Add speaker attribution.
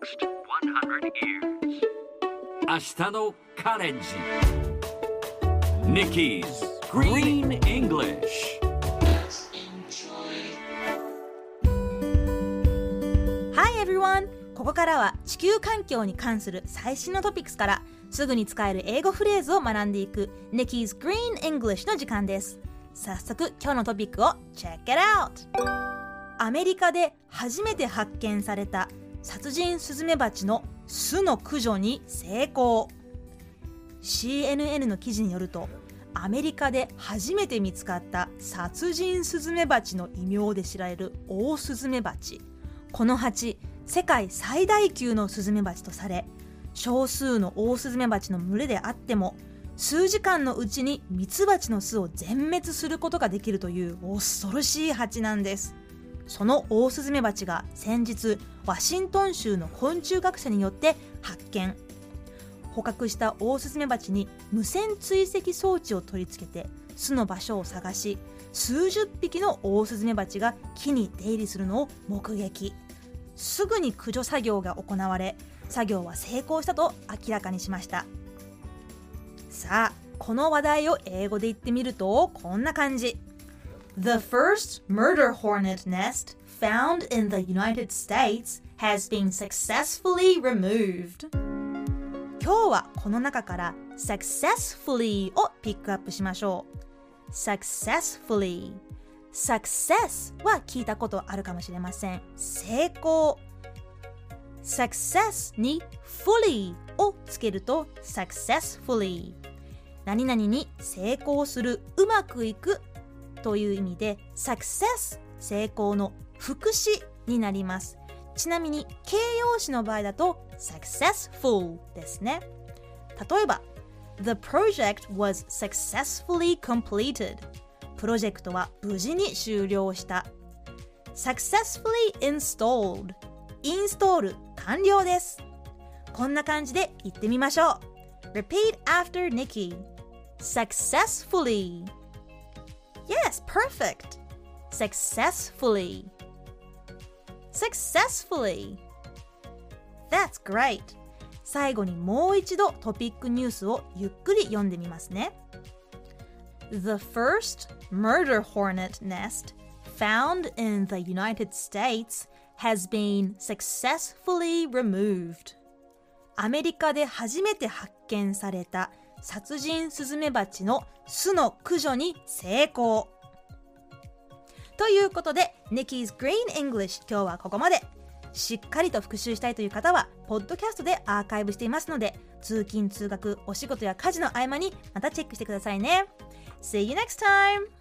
Speaker 1: next 100 years.
Speaker 2: 明日のカレンジ Nikki's Green English
Speaker 3: Hi everyone! ここからは地球環境に関する最新のトピックスからすぐに使える英語フレーズを学んでいく Nikki's Green English の時間です早速今日のトピックを Check it out! アメリカで初めて発見された殺人スズメバチの巣の駆除に成功。CNN の記事によるとアメリカで初めて見つかった殺人スズメバチの異名で知られるオオスズメバチ。この蜂世界最大級のスズメバチとされ少数のオオスズメバチの群れであっても数時間のうちにミツバチの巣を全滅することができるという恐ろしい蜂なんです。そのオオスズメバチが先日ワシントン州の昆虫学者によって発見。捕獲したオオスズメバチに無線追跡装置を取り付けて巣の場所を探し数十匹のオオスズメバチが木に出入りするのを目撃。すぐに駆除作業が行われ作業は成功したと明らかにしました。さあこの話題を英語で言ってみるとこんな感じ。The first murder hornet nest found in the United States has been successfully removed 今日はこの中から successfully をピックアップしましょう successfully success は聞いたことあるかもしれません成功 success に fully をつけると successfully 何々に成功するうまくいくという意味で success 成功の副詞になりますちなみに形容詞の場合だと successful ですね例えば The project was successfully completed プロジェクトは無事に終了した successfully installed インストール完了ですこんな感じで言ってみましょう Repeat after Nikki Successfully Yes, perfect Successfully Successfully That's great 最後にもう一度トピックニュースをゆっくり読んでみますね The first murder hornet nest found in the United States has been successfully removed アメリカで初めて発見された 殺人スズメバチの巣の駆除に成功。ということで Nikki's Green English 今日はここまで。しっかりと復習したいという方はポッドキャストでアーカイブしていますので通勤通学お仕事や家事の合間にまたチェックしてくださいね。See you next time!